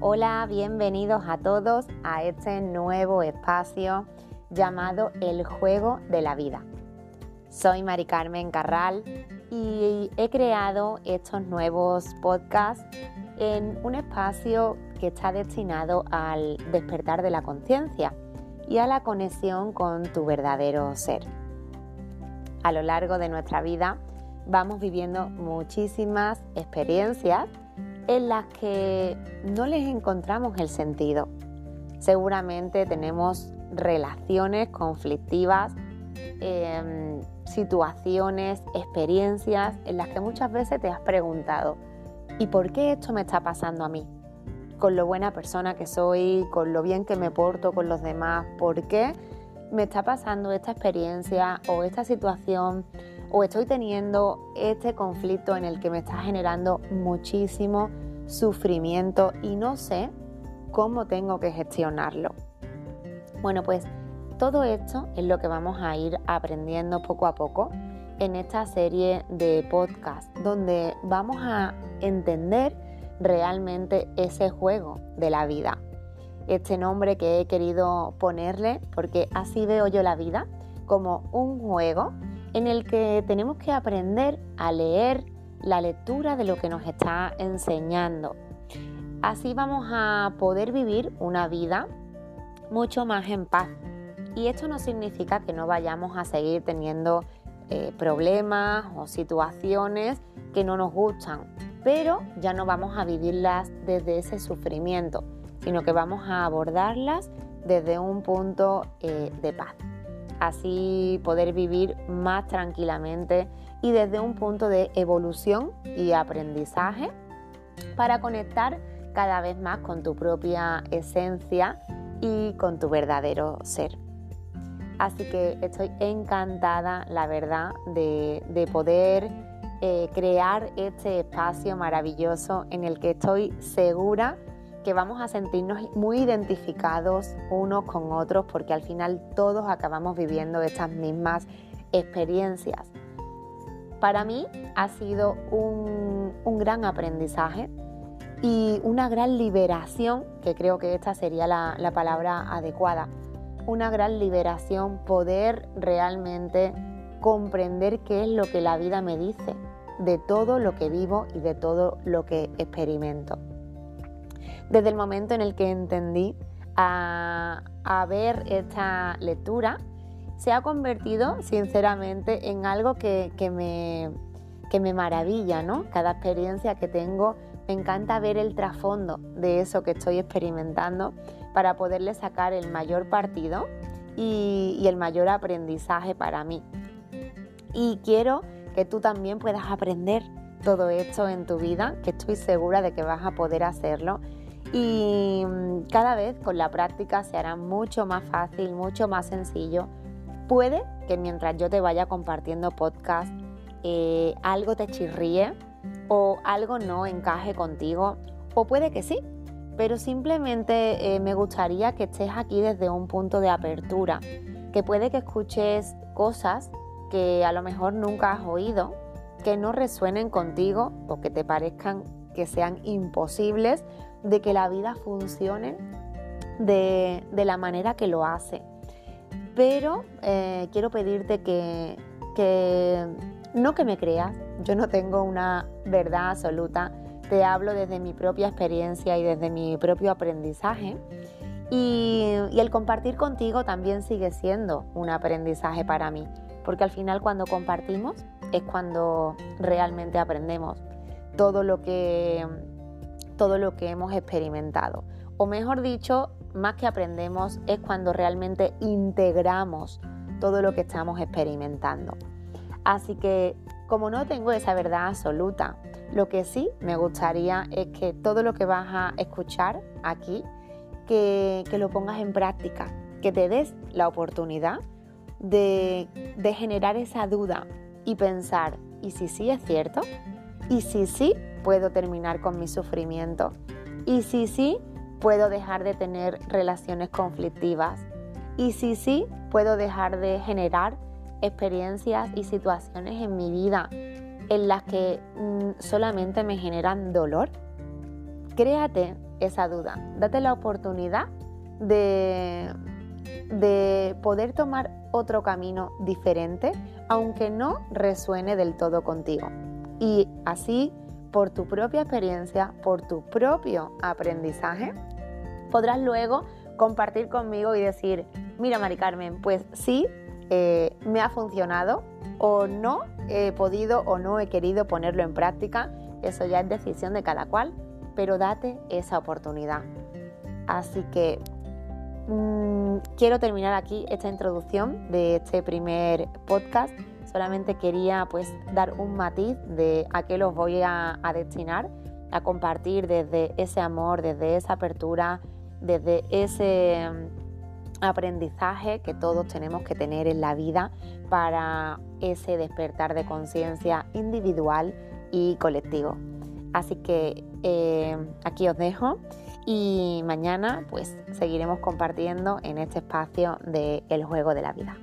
Hola, bienvenidos a todos a este nuevo espacio llamado El Juego de la Vida. Soy Mari Carmen Carral y he creado estos nuevos podcasts en un espacio que está destinado al despertar de la conciencia y a la conexión con tu verdadero ser. A lo largo de nuestra vida vamos viviendo muchísimas experiencias en las que no les encontramos el sentido. Seguramente tenemos relaciones conflictivas, em, situaciones, experiencias en las que muchas veces te has preguntado, ¿y por qué esto me está pasando a mí? Con lo buena persona que soy, con lo bien que me porto con los demás, ¿por qué me está pasando esta experiencia o esta situación o estoy teniendo este conflicto en el que me está generando muchísimo sufrimiento y no sé cómo tengo que gestionarlo? Bueno, pues todo esto es lo que vamos a ir aprendiendo poco a poco en esta serie de podcast, donde vamos a entender realmente ese juego de la vida. Este nombre que he querido ponerle, porque así veo yo la vida, como un juego en el que tenemos que aprender a leer la lectura de lo que nos está enseñando. Así vamos a poder vivir una vida mucho más en paz. Y esto no significa que no vayamos a seguir teniendo eh, problemas o situaciones que no nos gustan, pero ya no vamos a vivirlas desde ese sufrimiento, sino que vamos a abordarlas desde un punto eh, de paz así poder vivir más tranquilamente y desde un punto de evolución y aprendizaje para conectar cada vez más con tu propia esencia y con tu verdadero ser. Así que estoy encantada, la verdad, de, poder eh, crear este espacio maravilloso en el que estoy segura que vamos a sentirnos muy identificados unos con otros porque al final todos acabamos viviendo estas mismas experiencias. Para mí ha sido un, gran aprendizaje y una gran liberación, que creo que esta sería la, la palabra adecuada, una gran liberación poder realmente comprender qué es lo que la vida me dice de todo lo que vivo y de todo lo que experimento desde el momento en el que entendí a, ver esta lectura, se ha convertido sinceramente en algo que, me, que me maravilla, ¿no? Cada experiencia que tengo me encanta ver el trasfondo de eso que estoy experimentando para poderle sacar el mayor partido y, el mayor aprendizaje para mí. Y quiero que tú también puedas aprender todo esto en tu vida, que estoy segura de que vas a poder hacerlo y mm, cada vez con la práctica se hará mucho más fácil, mucho más sencillo. Puede que mientras yo te vaya compartiendo podcast eh, algo te chirríe o algo no encaje contigo o puede que sí, pero simplemente eh, me gustaría que estés aquí desde un punto de apertura, que puede que escuches cosas que a lo mejor nunca has oído, que no resuenen contigo o que te parezcan que sean imposibles de que la vida funcione de, la manera que lo hace. Pero eh, quiero pedirte que, que no que me creas, yo no tengo una verdad absoluta, te hablo desde mi propia experiencia y desde mi propio aprendizaje. Y, y, el compartir contigo también sigue siendo un aprendizaje para mí, porque al final cuando compartimos es cuando realmente aprendemos todo lo que todo lo que hemos experimentado. O mejor dicho, más que aprendemos es cuando realmente integramos todo lo que estamos experimentando. Así que como no tengo esa verdad absoluta, lo que sí me gustaría es que todo lo que vas a escuchar aquí, que, lo pongas en práctica, que te des la oportunidad de, de generar esa duda y pensar, ¿y si sí es cierto? ¿Y si sí puedo terminar con mi sufrimiento. Y si sí, puedo dejar de tener relaciones conflictivas. Y si sí, puedo dejar de generar experiencias y situaciones en mi vida en las que mm, solamente me generan dolor. Créate esa duda, date la oportunidad de, de poder tomar otro camino diferente, aunque no resuene del todo contigo. Y así, por tu propia experiencia, por tu propio aprendizaje, podrás luego compartir conmigo y decir, mira Mari Carmen, pues sí, eh, me ha funcionado o no he podido o no he querido ponerlo en práctica, eso ya es decisión de cada cual, pero date esa oportunidad. Así que mm, quiero terminar aquí esta introducción de este primer podcast. Solamente quería pues dar un matiz de a qué los voy a destinar, a compartir desde ese amor, desde esa apertura, desde ese mm, aprendizaje que todos tenemos que tener en la vida para ese despertar de conciencia individual y colectivo. Así que eh, aquí os dejo y mañana pues seguiremos compartiendo en este espacio de El juego de la vida.